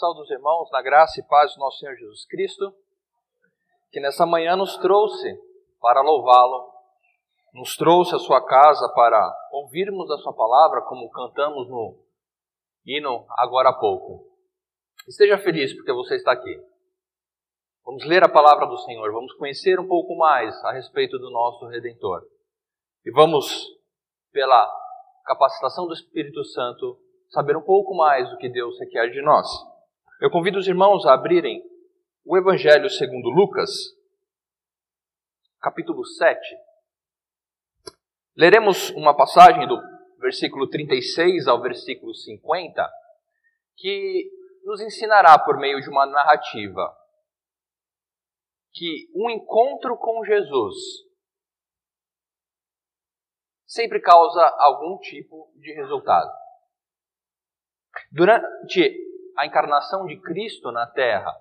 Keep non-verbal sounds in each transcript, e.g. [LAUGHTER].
Saúde os irmãos, na graça e paz do nosso Senhor Jesus Cristo, que nessa manhã nos trouxe para louvá-lo, nos trouxe à sua casa para ouvirmos a sua palavra, como cantamos no hino agora há pouco. Esteja feliz porque você está aqui. Vamos ler a palavra do Senhor, vamos conhecer um pouco mais a respeito do nosso Redentor. E vamos, pela capacitação do Espírito Santo, saber um pouco mais do que Deus requer de nós. Eu convido os irmãos a abrirem o Evangelho segundo Lucas, capítulo 7. Leremos uma passagem do versículo 36 ao versículo 50, que nos ensinará por meio de uma narrativa que um encontro com Jesus sempre causa algum tipo de resultado. Durante a encarnação de Cristo na Terra,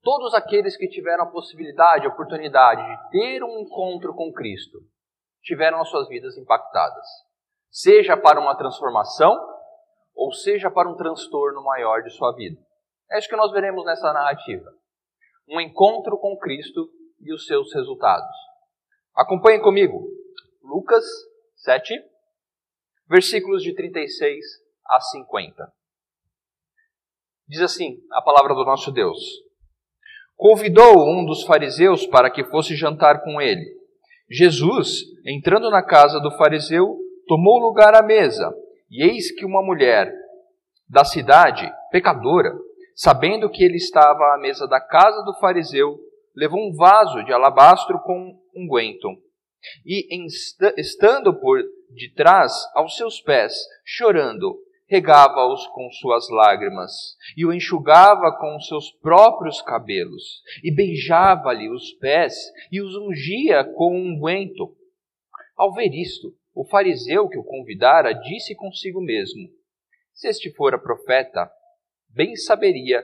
todos aqueles que tiveram a possibilidade, a oportunidade de ter um encontro com Cristo, tiveram as suas vidas impactadas, seja para uma transformação ou seja para um transtorno maior de sua vida. É isso que nós veremos nessa narrativa. Um encontro com Cristo e os seus resultados. Acompanhem comigo. Lucas 7, versículos de 36 a 50. Diz assim a palavra do nosso Deus: Convidou um dos fariseus para que fosse jantar com ele. Jesus, entrando na casa do fariseu, tomou lugar à mesa, e eis que uma mulher da cidade, pecadora, sabendo que ele estava à mesa da casa do fariseu, levou um vaso de alabastro com unguento, e, estando por detrás aos seus pés, chorando, regava-os com suas lágrimas, e o enxugava com seus próprios cabelos, e beijava-lhe os pés, e os ungia com um unguento. Ao ver isto, o fariseu que o convidara disse consigo mesmo: Se este fora profeta, bem saberia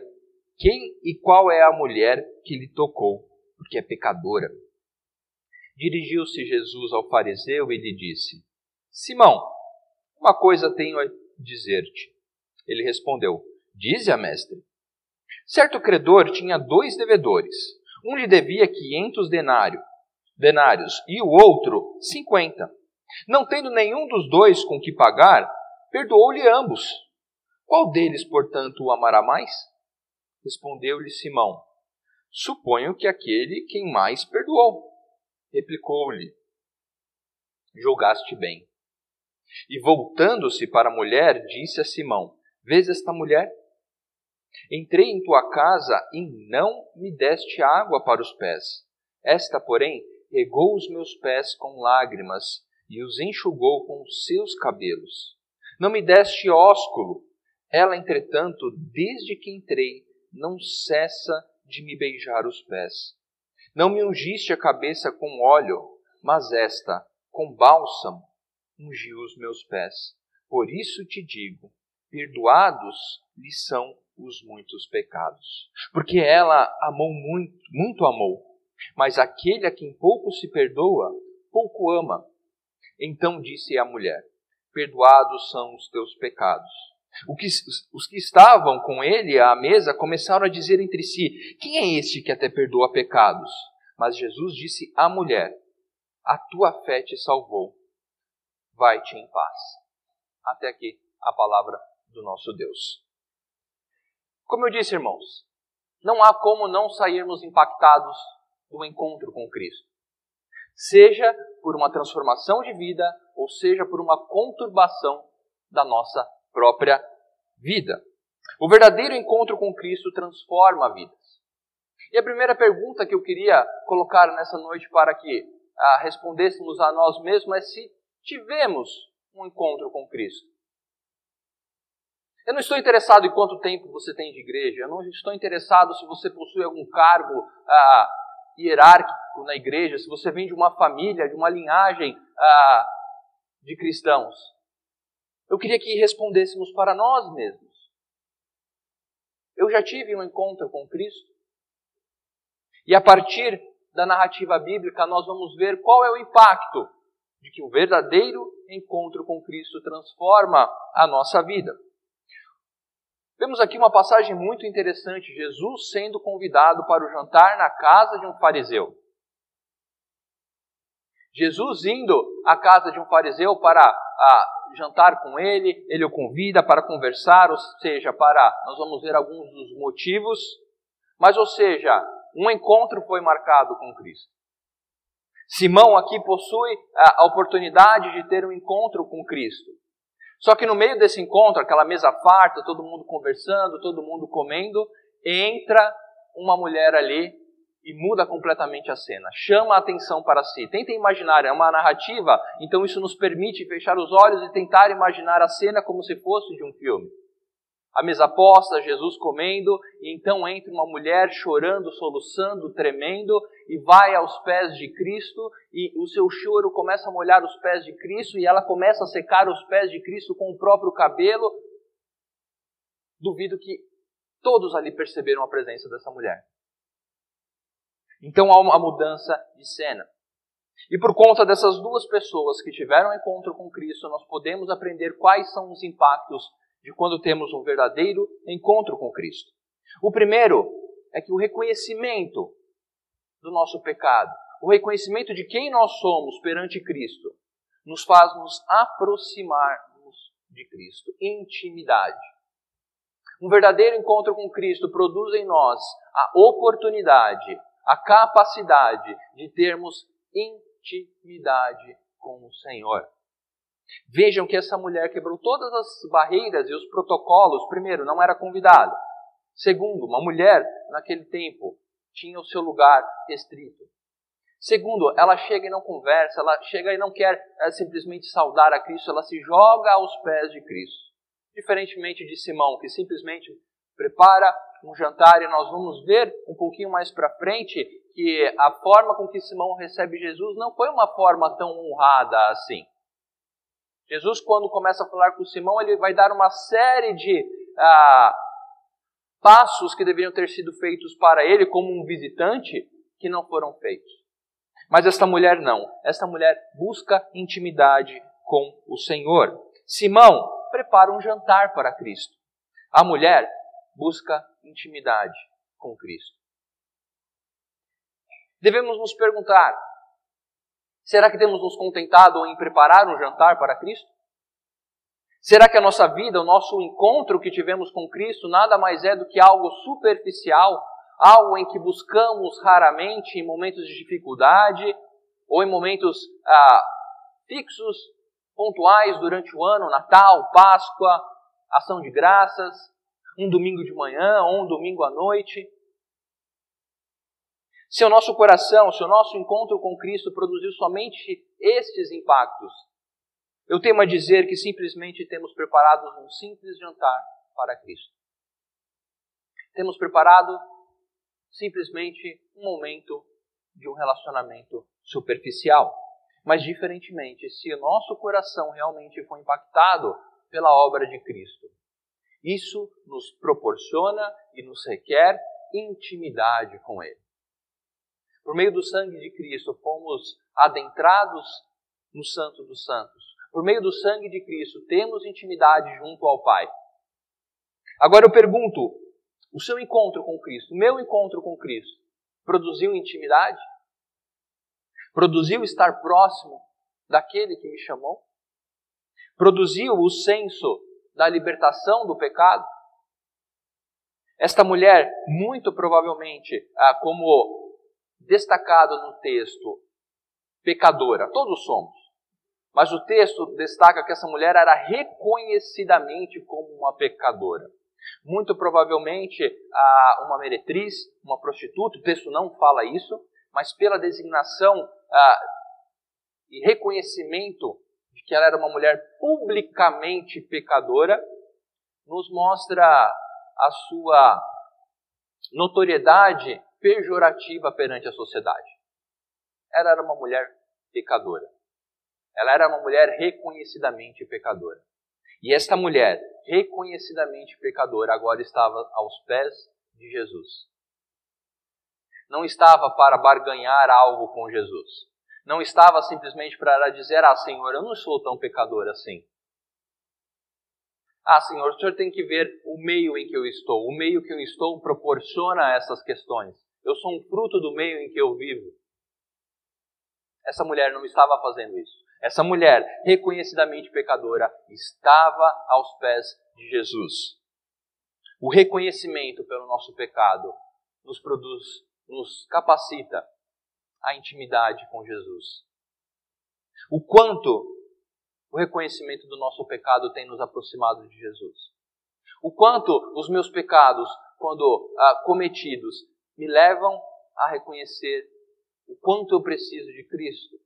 quem e qual é a mulher que lhe tocou, porque é pecadora. Dirigiu-se Jesus ao fariseu e lhe disse: Simão, uma coisa tenho dizer-te. Ele respondeu: Dize a mestre. Certo credor tinha dois devedores. Um lhe devia quinhentos denário, denários e o outro cinquenta. Não tendo nenhum dos dois com que pagar, perdoou-lhe ambos. Qual deles, portanto, o amará mais? Respondeu-lhe Simão: Suponho que aquele quem mais perdoou. Replicou-lhe: Julgaste bem. E voltando-se para a mulher, disse a Simão: Vês esta mulher? Entrei em tua casa e não me deste água para os pés. Esta, porém, regou os meus pés com lágrimas e os enxugou com os seus cabelos. Não me deste ósculo. Ela, entretanto, desde que entrei, não cessa de me beijar os pés. Não me ungiste a cabeça com óleo, mas esta com bálsamo ungiu os meus pés. Por isso te digo: perdoados lhe são os muitos pecados. Porque ela amou muito, muito amou. Mas aquele a quem pouco se perdoa, pouco ama. Então disse a mulher: Perdoados são os teus pecados. Que, os que estavam com ele à mesa começaram a dizer entre si: Quem é este que até perdoa pecados? Mas Jesus disse à mulher: A tua fé te salvou vai-te em paz. Até aqui a palavra do nosso Deus. Como eu disse, irmãos, não há como não sairmos impactados do encontro com Cristo. Seja por uma transformação de vida, ou seja por uma conturbação da nossa própria vida. O verdadeiro encontro com Cristo transforma vidas. E a primeira pergunta que eu queria colocar nessa noite para que ah, respondêssemos a nós mesmos é se tivemos um encontro com Cristo. Eu não estou interessado em quanto tempo você tem de igreja, eu não estou interessado se você possui algum cargo ah, hierárquico na igreja, se você vem de uma família, de uma linhagem ah, de cristãos. Eu queria que respondêssemos para nós mesmos. Eu já tive um encontro com Cristo. E a partir da narrativa bíblica, nós vamos ver qual é o impacto de que o verdadeiro encontro com Cristo transforma a nossa vida. Vemos aqui uma passagem muito interessante: Jesus sendo convidado para o jantar na casa de um fariseu. Jesus indo à casa de um fariseu para a, jantar com ele, ele o convida para conversar, ou seja, para. Nós vamos ver alguns dos motivos, mas, ou seja, um encontro foi marcado com Cristo. Simão aqui possui a oportunidade de ter um encontro com Cristo. Só que no meio desse encontro, aquela mesa farta, todo mundo conversando, todo mundo comendo, entra uma mulher ali e muda completamente a cena, chama a atenção para si. Tentem imaginar, é uma narrativa, então isso nos permite fechar os olhos e tentar imaginar a cena como se fosse de um filme a mesa posta, Jesus comendo, e então entra uma mulher chorando, soluçando, tremendo, e vai aos pés de Cristo, e o seu choro começa a molhar os pés de Cristo, e ela começa a secar os pés de Cristo com o próprio cabelo. Duvido que todos ali perceberam a presença dessa mulher. Então há uma mudança de cena. E por conta dessas duas pessoas que tiveram encontro com Cristo, nós podemos aprender quais são os impactos de quando temos um verdadeiro encontro com Cristo. O primeiro é que o reconhecimento do nosso pecado, o reconhecimento de quem nós somos perante Cristo, nos faz nos aproximarmos de Cristo, intimidade. Um verdadeiro encontro com Cristo produz em nós a oportunidade, a capacidade de termos intimidade com o Senhor. Vejam que essa mulher quebrou todas as barreiras e os protocolos. Primeiro, não era convidada. Segundo, uma mulher naquele tempo tinha o seu lugar restrito. Segundo, ela chega e não conversa, ela chega e não quer é, simplesmente saudar a Cristo, ela se joga aos pés de Cristo. Diferentemente de Simão, que simplesmente prepara um jantar e nós vamos ver um pouquinho mais para frente que a forma com que Simão recebe Jesus não foi uma forma tão honrada assim. Jesus, quando começa a falar com Simão, ele vai dar uma série de ah, passos que deveriam ter sido feitos para ele, como um visitante, que não foram feitos. Mas esta mulher não. Esta mulher busca intimidade com o Senhor. Simão prepara um jantar para Cristo. A mulher busca intimidade com Cristo. Devemos nos perguntar: Será que temos nos contentado em preparar um jantar para Cristo? Será que a nossa vida, o nosso encontro que tivemos com Cristo, nada mais é do que algo superficial, algo em que buscamos raramente em momentos de dificuldade ou em momentos ah, fixos, pontuais durante o ano, Natal, Páscoa, Ação de Graças, um domingo de manhã ou um domingo à noite? Se o nosso coração, se o nosso encontro com Cristo produziu somente estes impactos, eu temo a dizer que simplesmente temos preparado um simples jantar para Cristo. Temos preparado simplesmente um momento de um relacionamento superficial. Mas, diferentemente, se o nosso coração realmente foi impactado pela obra de Cristo, isso nos proporciona e nos requer intimidade com Ele. Por meio do sangue de Cristo, fomos adentrados no Santo dos Santos. Por meio do sangue de Cristo, temos intimidade junto ao Pai. Agora eu pergunto: o seu encontro com Cristo, o meu encontro com Cristo, produziu intimidade? Produziu estar próximo daquele que me chamou? Produziu o senso da libertação do pecado? Esta mulher, muito provavelmente, ah, como destacado no texto pecadora. Todos somos. Mas o texto destaca que essa mulher era reconhecidamente como uma pecadora. Muito provavelmente uma meretriz, uma prostituta, o texto não fala isso, mas pela designação e reconhecimento de que ela era uma mulher publicamente pecadora, nos mostra a sua notoriedade pejorativa perante a sociedade. Ela era uma mulher pecadora. Ela era uma mulher reconhecidamente pecadora. E esta mulher, reconhecidamente pecadora, agora estava aos pés de Jesus. Não estava para barganhar algo com Jesus. Não estava simplesmente para dizer: Ah, Senhor, eu não sou tão pecador assim. Ah, Senhor, o Senhor tem que ver o meio em que eu estou. O meio que eu estou proporciona essas questões. Eu sou um fruto do meio em que eu vivo. Essa mulher não estava fazendo isso. Essa mulher, reconhecidamente pecadora, estava aos pés de Jesus. O reconhecimento pelo nosso pecado nos produz, nos capacita a intimidade com Jesus. O quanto o reconhecimento do nosso pecado tem nos aproximado de Jesus. O quanto os meus pecados, quando ah, cometidos, me levam a reconhecer o quanto eu preciso de Cristo.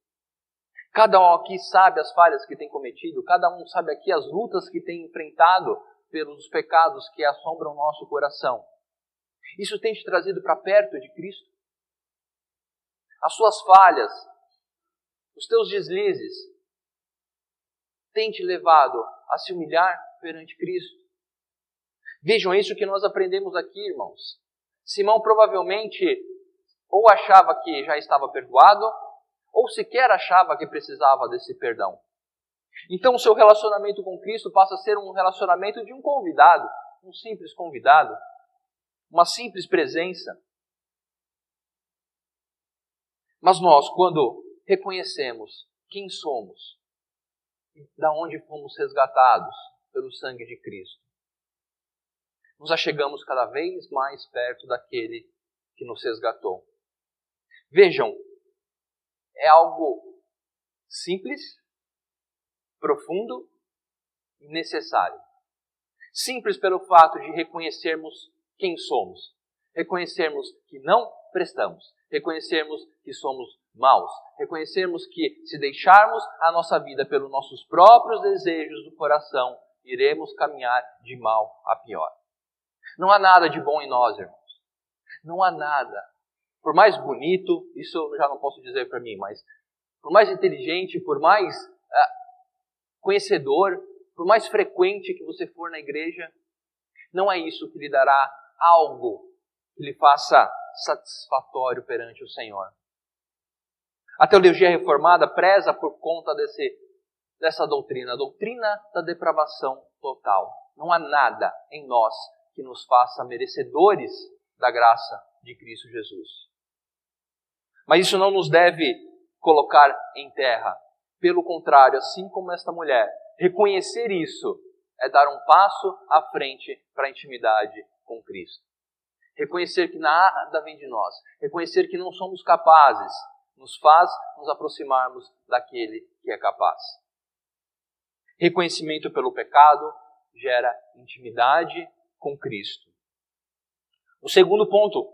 Cada um aqui sabe as falhas que tem cometido, cada um sabe aqui as lutas que tem enfrentado pelos pecados que assombram nosso coração. Isso tem te trazido para perto de Cristo? As suas falhas, os teus deslizes, têm te levado a se humilhar perante Cristo? Vejam isso que nós aprendemos aqui, irmãos. Simão provavelmente ou achava que já estava perdoado, ou sequer achava que precisava desse perdão. Então, o seu relacionamento com Cristo passa a ser um relacionamento de um convidado, um simples convidado, uma simples presença. Mas nós, quando reconhecemos quem somos, da onde fomos resgatados pelo sangue de Cristo, nos achegamos cada vez mais perto daquele que nos resgatou. Vejam, é algo simples, profundo e necessário. Simples pelo fato de reconhecermos quem somos, reconhecermos que não prestamos, reconhecermos que somos maus, reconhecermos que se deixarmos a nossa vida pelos nossos próprios desejos do coração, iremos caminhar de mal a pior. Não há nada de bom em nós, irmãos. Não há nada. Por mais bonito, isso eu já não posso dizer para mim, mas por mais inteligente, por mais ah, conhecedor, por mais frequente que você for na igreja, não é isso que lhe dará algo que lhe faça satisfatório perante o Senhor. A teologia reformada preza por conta desse, dessa doutrina, a doutrina da depravação total. Não há nada em nós que nos faça merecedores da graça de Cristo Jesus. Mas isso não nos deve colocar em terra. Pelo contrário, assim como esta mulher, reconhecer isso é dar um passo à frente para a intimidade com Cristo. Reconhecer que nada vem de nós, reconhecer que não somos capazes, nos faz nos aproximarmos daquele que é capaz. Reconhecimento pelo pecado gera intimidade com Cristo. O segundo ponto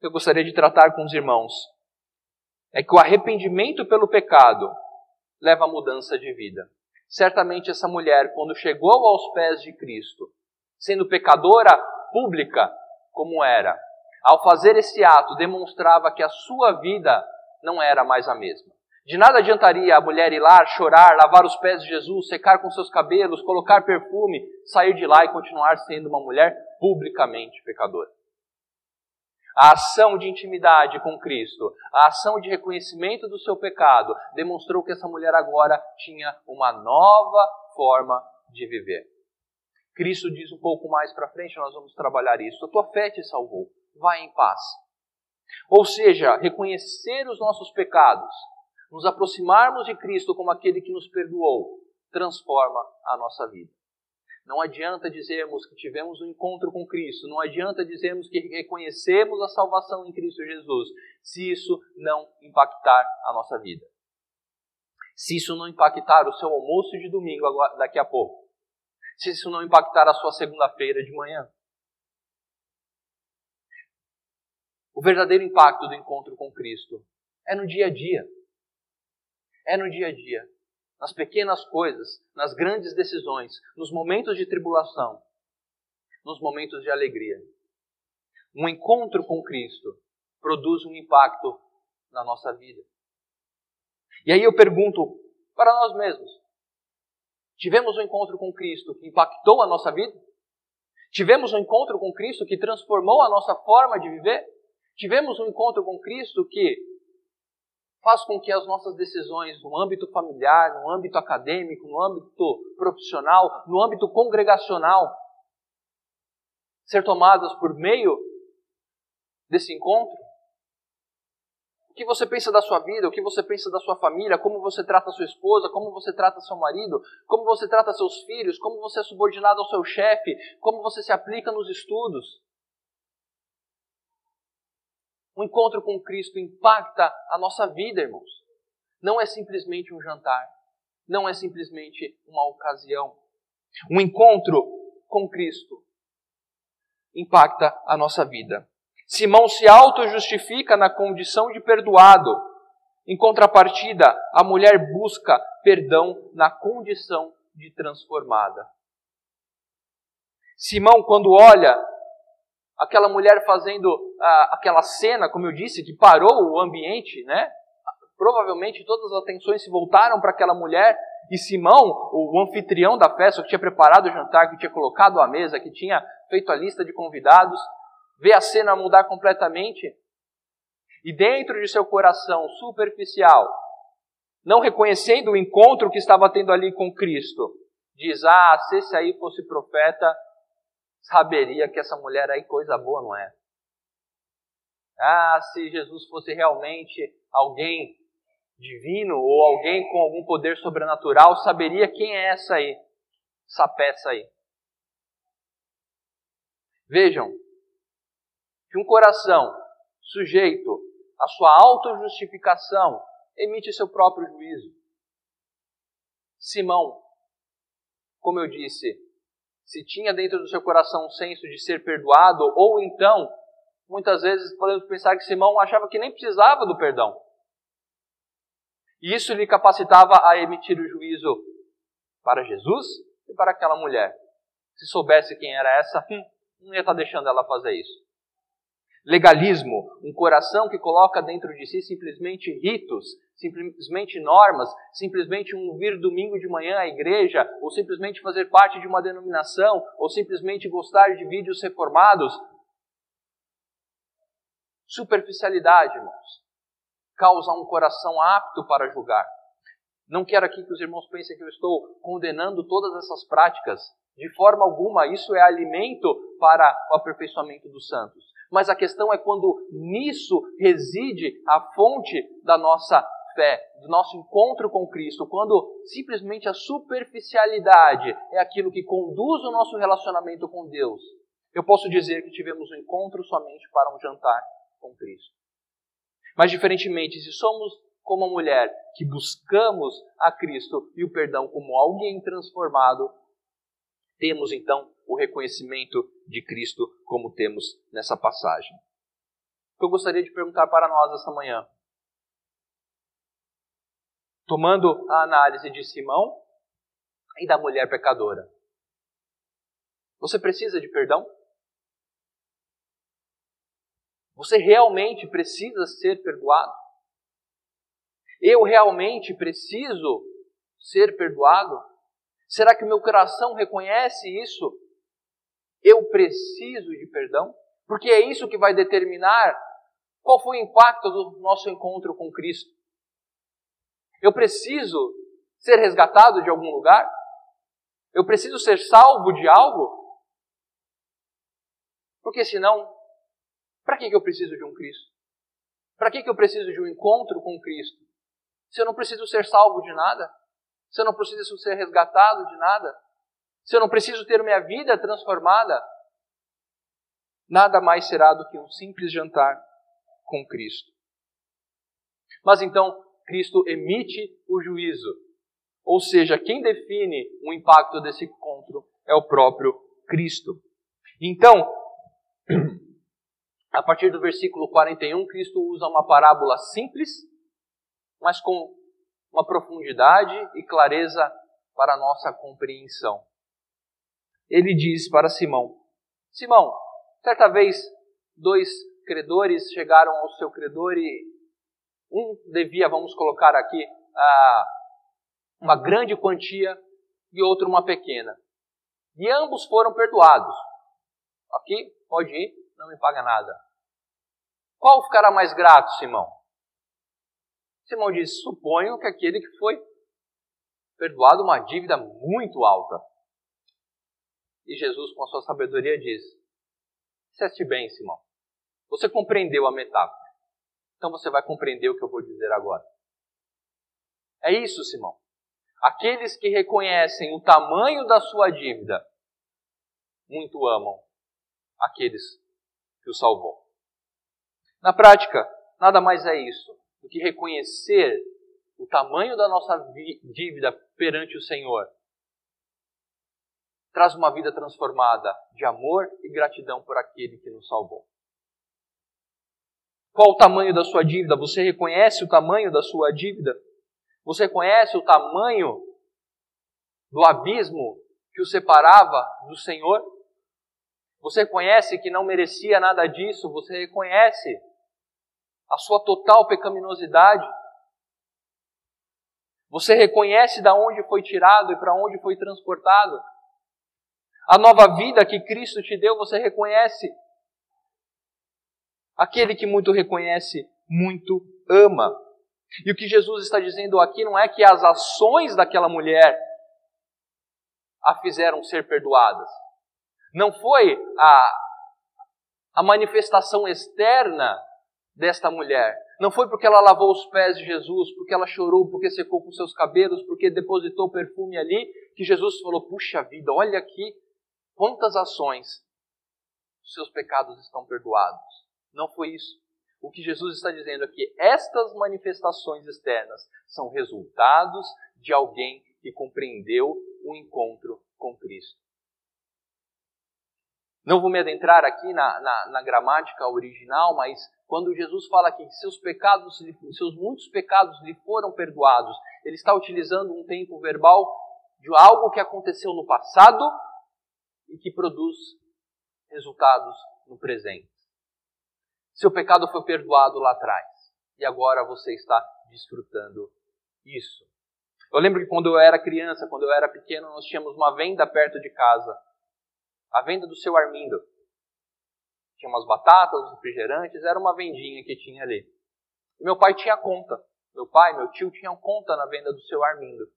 que eu gostaria de tratar com os irmãos é que o arrependimento pelo pecado leva à mudança de vida. Certamente essa mulher, quando chegou aos pés de Cristo, sendo pecadora pública como era, ao fazer esse ato demonstrava que a sua vida não era mais a mesma. De nada adiantaria a mulher ir lá, chorar, lavar os pés de Jesus, secar com seus cabelos, colocar perfume, sair de lá e continuar sendo uma mulher publicamente pecadora. A ação de intimidade com Cristo, a ação de reconhecimento do seu pecado, demonstrou que essa mulher agora tinha uma nova forma de viver. Cristo diz um pouco mais para frente, nós vamos trabalhar isso. A tua fé te salvou. Vai em paz. Ou seja, reconhecer os nossos pecados, nos aproximarmos de Cristo como aquele que nos perdoou, transforma a nossa vida. Não adianta dizermos que tivemos um encontro com Cristo, não adianta dizermos que reconhecemos a salvação em Cristo Jesus, se isso não impactar a nossa vida. Se isso não impactar o seu almoço de domingo daqui a pouco. Se isso não impactar a sua segunda-feira de manhã. O verdadeiro impacto do encontro com Cristo é no dia a dia é no dia a dia, nas pequenas coisas, nas grandes decisões, nos momentos de tribulação, nos momentos de alegria. Um encontro com Cristo produz um impacto na nossa vida. E aí eu pergunto para nós mesmos: tivemos um encontro com Cristo que impactou a nossa vida? Tivemos um encontro com Cristo que transformou a nossa forma de viver? Tivemos um encontro com Cristo que faz com que as nossas decisões no âmbito familiar, no âmbito acadêmico, no âmbito profissional, no âmbito congregacional, ser tomadas por meio desse encontro? O que você pensa da sua vida, o que você pensa da sua família, como você trata sua esposa, como você trata seu marido, como você trata seus filhos, como você é subordinado ao seu chefe, como você se aplica nos estudos. O encontro com Cristo impacta a nossa vida, irmãos. Não é simplesmente um jantar, não é simplesmente uma ocasião. Um encontro com Cristo impacta a nossa vida. Simão se auto-justifica na condição de perdoado. Em contrapartida, a mulher busca perdão na condição de transformada. Simão, quando olha aquela mulher fazendo ah, aquela cena, como eu disse, que parou o ambiente, né? Provavelmente todas as atenções se voltaram para aquela mulher e Simão, o anfitrião da festa, que tinha preparado o jantar, que tinha colocado a mesa, que tinha feito a lista de convidados, vê a cena mudar completamente e dentro de seu coração superficial, não reconhecendo o encontro que estava tendo ali com Cristo, diz: Ah, se esse aí fosse profeta, saberia que essa mulher aí coisa boa não é. Ah, se Jesus fosse realmente alguém divino ou alguém com algum poder sobrenatural, saberia quem é essa aí, essa peça aí. Vejam, que um coração sujeito à sua autojustificação emite seu próprio juízo. Simão, como eu disse, se tinha dentro do seu coração um senso de ser perdoado, ou então, muitas vezes podemos pensar que Simão achava que nem precisava do perdão. E isso lhe capacitava a emitir o juízo para Jesus e para aquela mulher. Se soubesse quem era essa, hum, não ia estar deixando ela fazer isso legalismo, um coração que coloca dentro de si simplesmente ritos, simplesmente normas, simplesmente um vir domingo de manhã à igreja, ou simplesmente fazer parte de uma denominação, ou simplesmente gostar de vídeos reformados. Superficialidade, irmãos, causa um coração apto para julgar. Não quero aqui que os irmãos pensem que eu estou condenando todas essas práticas. De forma alguma, isso é alimento para o aperfeiçoamento dos santos. Mas a questão é quando nisso reside a fonte da nossa fé, do nosso encontro com Cristo, quando simplesmente a superficialidade é aquilo que conduz o nosso relacionamento com Deus. Eu posso dizer que tivemos um encontro somente para um jantar com Cristo. Mas, diferentemente, se somos como a mulher que buscamos a Cristo e o perdão como alguém transformado, temos então o reconhecimento de Cristo, como temos nessa passagem. Eu gostaria de perguntar para nós essa manhã? Tomando a análise de Simão e da mulher pecadora. Você precisa de perdão? Você realmente precisa ser perdoado? Eu realmente preciso ser perdoado? Será que meu coração reconhece isso? Eu preciso de perdão? Porque é isso que vai determinar qual foi o impacto do nosso encontro com Cristo. Eu preciso ser resgatado de algum lugar? Eu preciso ser salvo de algo? Porque senão, para que eu preciso de um Cristo? Para que eu preciso de um encontro com Cristo? Se eu não preciso ser salvo de nada? se eu não preciso ser resgatado de nada, se eu não preciso ter minha vida transformada, nada mais será do que um simples jantar com Cristo. Mas então, Cristo emite o juízo. Ou seja, quem define o impacto desse encontro é o próprio Cristo. Então, [CLEARS THROAT] a partir do versículo 41, Cristo usa uma parábola simples, mas com uma profundidade e clareza para a nossa compreensão. Ele diz para Simão: Simão, certa vez dois credores chegaram ao seu credor e um devia, vamos colocar aqui, uma grande quantia e outro uma pequena. E ambos foram perdoados. Aqui, pode ir, não me paga nada. Qual ficará mais grato, Simão? Simão diz: suponho que aquele que foi perdoado uma dívida muito alta. E Jesus, com a sua sabedoria, diz: Disseste bem, Simão. Você compreendeu a metáfora. Então você vai compreender o que eu vou dizer agora. É isso, Simão. Aqueles que reconhecem o tamanho da sua dívida, muito amam aqueles que o salvou. Na prática, nada mais é isso do que reconhecer o tamanho da nossa dívida perante o Senhor. Traz uma vida transformada de amor e gratidão por aquele que nos salvou. Qual o tamanho da sua dívida? Você reconhece o tamanho da sua dívida? Você conhece o tamanho do abismo que o separava do Senhor? Você conhece que não merecia nada disso? Você reconhece a sua total pecaminosidade? Você reconhece da onde foi tirado e para onde foi transportado? A nova vida que Cristo te deu, você reconhece? Aquele que muito reconhece, muito ama. E o que Jesus está dizendo aqui não é que as ações daquela mulher a fizeram ser perdoadas. Não foi a, a manifestação externa desta mulher. Não foi porque ela lavou os pés de Jesus, porque ela chorou, porque secou com seus cabelos, porque depositou perfume ali, que Jesus falou: Puxa vida, olha aqui quantas ações, seus pecados estão perdoados. Não foi isso. O que Jesus está dizendo é que estas manifestações externas são resultados de alguém que compreendeu o encontro com Cristo. Não vou me adentrar aqui na, na, na gramática original, mas quando Jesus fala que seus pecados, seus muitos pecados lhe foram perdoados, ele está utilizando um tempo verbal de algo que aconteceu no passado e que produz resultados no presente. Seu pecado foi perdoado lá atrás e agora você está desfrutando isso. Eu lembro que quando eu era criança, quando eu era pequeno, nós tínhamos uma venda perto de casa. A venda do seu Armindo. Tinha umas batatas, uns refrigerantes, era uma vendinha que tinha ali. E meu pai tinha conta. Meu pai, meu tio tinham conta na venda do seu Armindo.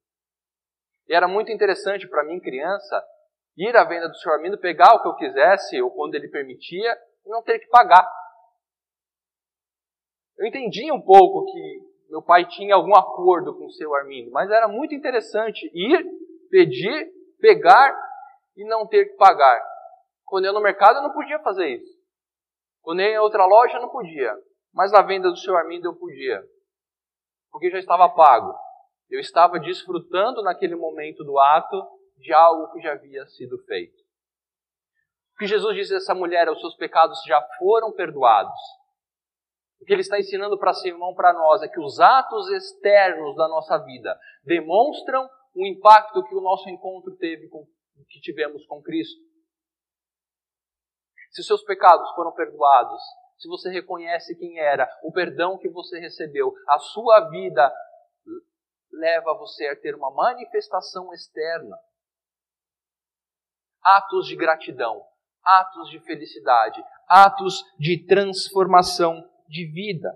E era muito interessante para mim, criança, ir à venda do seu Armindo, pegar o que eu quisesse, ou quando ele permitia, e não ter que pagar. Eu entendi um pouco que meu pai tinha algum acordo com o seu Armindo, mas era muito interessante ir, pedir, pegar e não ter que pagar. Quando eu ia no mercado eu não podia fazer isso. Quando eu ia em outra loja eu não podia. Mas na venda do seu Armindo eu podia. Porque já estava pago. Eu estava desfrutando naquele momento do ato de algo que já havia sido feito. O que Jesus disse a essa mulher, os seus pecados já foram perdoados. O que ele está ensinando para Simão, para nós, é que os atos externos da nossa vida demonstram o impacto que o nosso encontro teve com, que tivemos com Cristo. Se os seus pecados foram perdoados, se você reconhece quem era, o perdão que você recebeu, a sua vida leva você a ter uma manifestação externa. Atos de gratidão, atos de felicidade, atos de transformação de vida.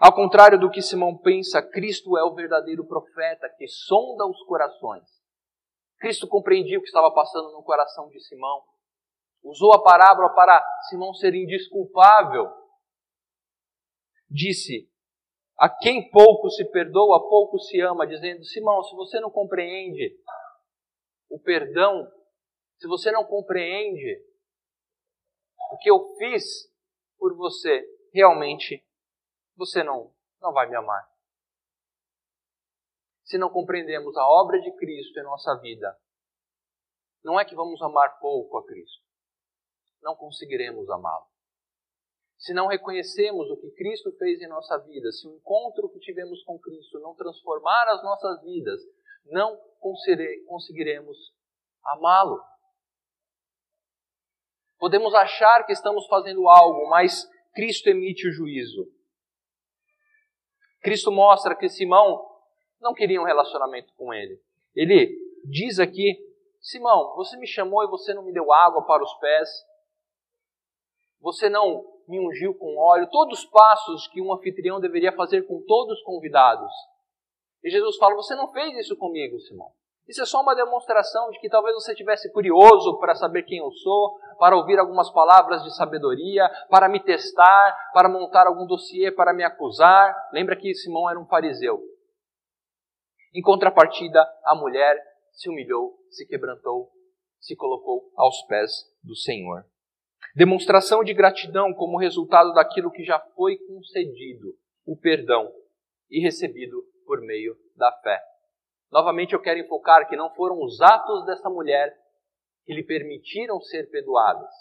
Ao contrário do que Simão pensa, Cristo é o verdadeiro profeta que sonda os corações. Cristo compreendia o que estava passando no coração de Simão. Usou a parábola para Simão ser indisculpável. Disse: A quem pouco se perdoa, pouco se ama, dizendo: Simão, se você não compreende o perdão, se você não compreende o que eu fiz por você, realmente você não, não vai me amar. Se não compreendemos a obra de Cristo em nossa vida, não é que vamos amar pouco a Cristo. Não conseguiremos amá-lo. Se não reconhecemos o que Cristo fez em nossa vida, se o encontro que tivemos com Cristo não transformar as nossas vidas, não conseguiremos amá-lo. Podemos achar que estamos fazendo algo, mas Cristo emite o juízo. Cristo mostra que Simão não queria um relacionamento com ele. Ele diz aqui: Simão, você me chamou e você não me deu água para os pés. Você não me ungiu com óleo, todos os passos que um anfitrião deveria fazer com todos os convidados. E Jesus fala: Você não fez isso comigo, Simão. Isso é só uma demonstração de que talvez você tivesse curioso para saber quem eu sou, para ouvir algumas palavras de sabedoria, para me testar, para montar algum dossiê para me acusar. Lembra que Simão era um fariseu. Em contrapartida, a mulher se humilhou, se quebrantou, se colocou aos pés do Senhor. Demonstração de gratidão como resultado daquilo que já foi concedido, o perdão, e recebido por meio da fé. Novamente eu quero enfocar que não foram os atos dessa mulher que lhe permitiram ser perdoadas.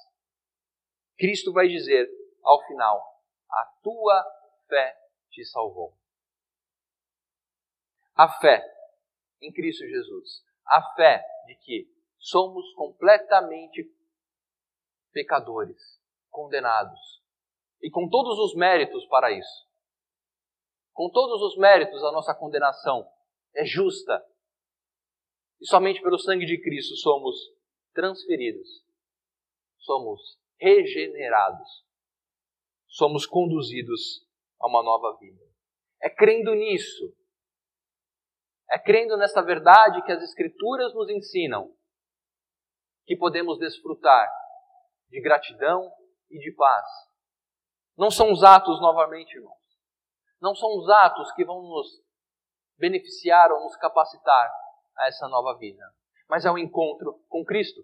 Cristo vai dizer ao final: A tua fé te salvou. A fé em Cristo Jesus. A fé de que somos completamente pecadores, condenados, e com todos os méritos para isso. Com todos os méritos, a nossa condenação é justa. E somente pelo sangue de Cristo somos transferidos, somos regenerados, somos conduzidos a uma nova vida. É crendo nisso, é crendo nessa verdade que as Escrituras nos ensinam, que podemos desfrutar de gratidão e de paz. Não são os atos, novamente, irmãos. Não são os atos que vão nos beneficiar ou nos capacitar a essa nova vida, mas é o encontro com Cristo.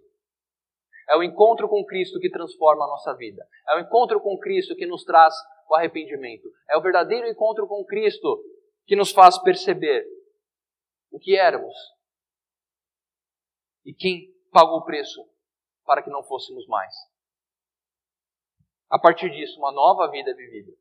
É o encontro com Cristo que transforma a nossa vida. É o encontro com Cristo que nos traz o arrependimento. É o verdadeiro encontro com Cristo que nos faz perceber o que éramos e quem pagou o preço para que não fôssemos mais. A partir disso, uma nova vida é vivida.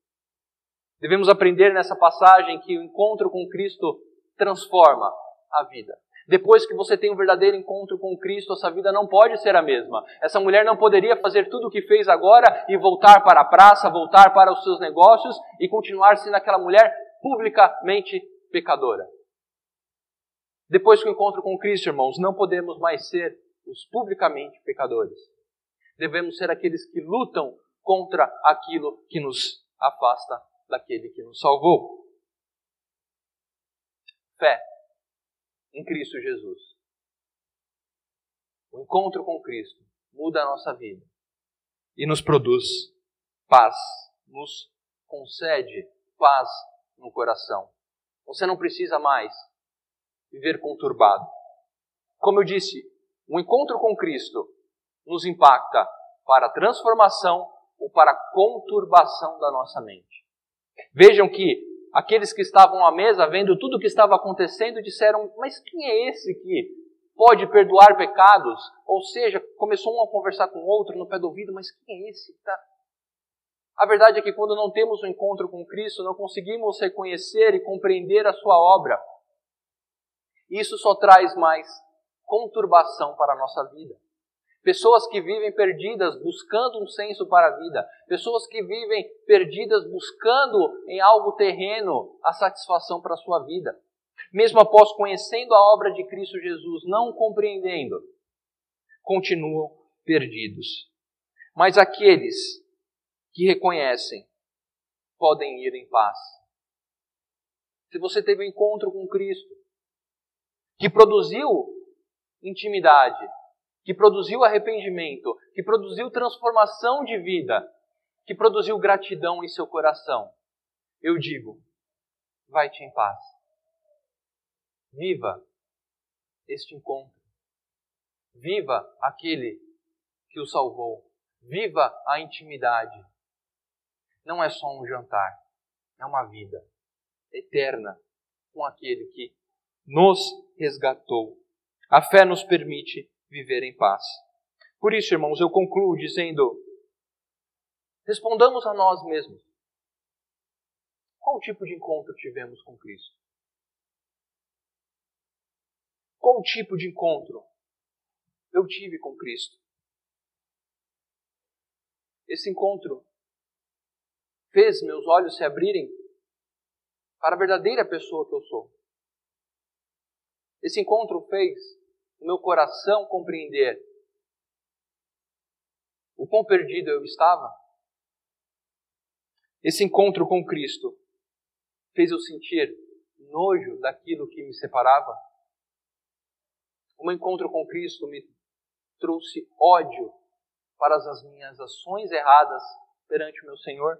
Devemos aprender nessa passagem que o encontro com Cristo transforma a vida. Depois que você tem um verdadeiro encontro com Cristo, essa vida não pode ser a mesma. Essa mulher não poderia fazer tudo o que fez agora e voltar para a praça, voltar para os seus negócios e continuar sendo aquela mulher publicamente pecadora. Depois que o encontro com Cristo, irmãos, não podemos mais ser os publicamente pecadores. Devemos ser aqueles que lutam contra aquilo que nos afasta daquele que nos salvou. Fé em Cristo Jesus. O encontro com Cristo muda a nossa vida e nos produz paz, nos concede paz no coração. Você não precisa mais viver conturbado. Como eu disse, o encontro com Cristo nos impacta para a transformação ou para a conturbação da nossa mente. Vejam que aqueles que estavam à mesa, vendo tudo o que estava acontecendo, disseram: Mas quem é esse que pode perdoar pecados? Ou seja, começou um a conversar com o outro no pé do ouvido: Mas quem é esse? Tá? A verdade é que quando não temos um encontro com Cristo, não conseguimos reconhecer e compreender a Sua obra. Isso só traz mais conturbação para a nossa vida. Pessoas que vivem perdidas buscando um senso para a vida. Pessoas que vivem perdidas buscando em algo terreno a satisfação para a sua vida. Mesmo após conhecendo a obra de Cristo Jesus, não compreendendo, continuam perdidos. Mas aqueles que reconhecem podem ir em paz. Se você teve um encontro com Cristo, que produziu intimidade, que produziu arrependimento, que produziu transformação de vida, que produziu gratidão em seu coração, eu digo: vai-te em paz. Viva este encontro. Viva aquele que o salvou. Viva a intimidade. Não é só um jantar, é uma vida eterna com aquele que nos resgatou. A fé nos permite viver em paz. Por isso, irmãos, eu concluo dizendo: respondamos a nós mesmos. Qual tipo de encontro tivemos com Cristo? Qual tipo de encontro eu tive com Cristo? Esse encontro fez meus olhos se abrirem para a verdadeira pessoa que eu sou. Esse encontro fez meu coração compreender o quão perdido eu estava Esse encontro com Cristo fez eu sentir nojo daquilo que me separava. O meu encontro com Cristo me trouxe ódio para as minhas ações erradas perante o meu Senhor.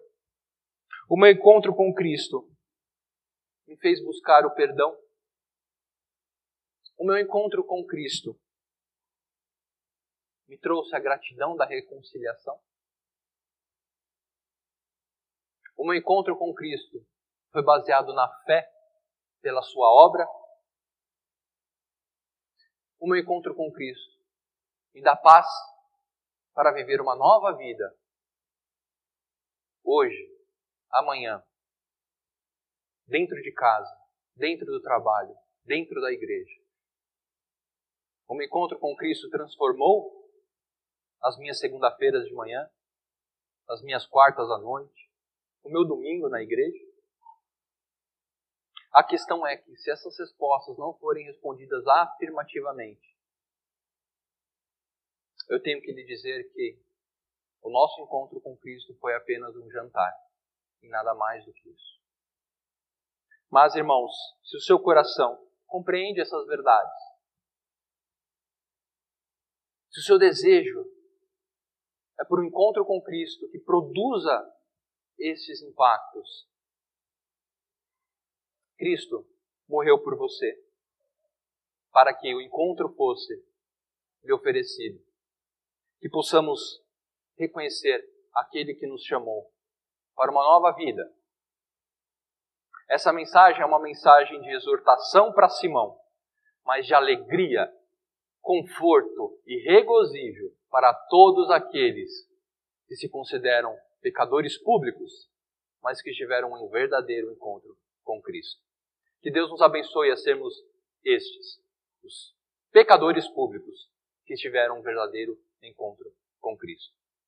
O meu encontro com Cristo me fez buscar o perdão. O meu encontro com Cristo me trouxe a gratidão da reconciliação. O meu encontro com Cristo foi baseado na fé pela sua obra. O meu encontro com Cristo me dá paz para viver uma nova vida. Hoje, amanhã, dentro de casa, dentro do trabalho, dentro da igreja. O meu encontro com Cristo transformou as minhas segunda-feiras de manhã, as minhas quartas à noite, o meu domingo na igreja. A questão é que se essas respostas não forem respondidas afirmativamente, eu tenho que lhe dizer que o nosso encontro com Cristo foi apenas um jantar e nada mais do que isso. Mas, irmãos, se o seu coração compreende essas verdades, se o seu desejo é por um encontro com Cristo que produza esses impactos, Cristo morreu por você para que o encontro fosse lhe oferecido que possamos reconhecer aquele que nos chamou para uma nova vida. Essa mensagem é uma mensagem de exortação para Simão, mas de alegria, conforto e regozijo para todos aqueles que se consideram pecadores públicos, mas que tiveram um verdadeiro encontro com Cristo. Que Deus nos abençoe a sermos estes, os pecadores públicos que tiveram um verdadeiro encontro com Cristo.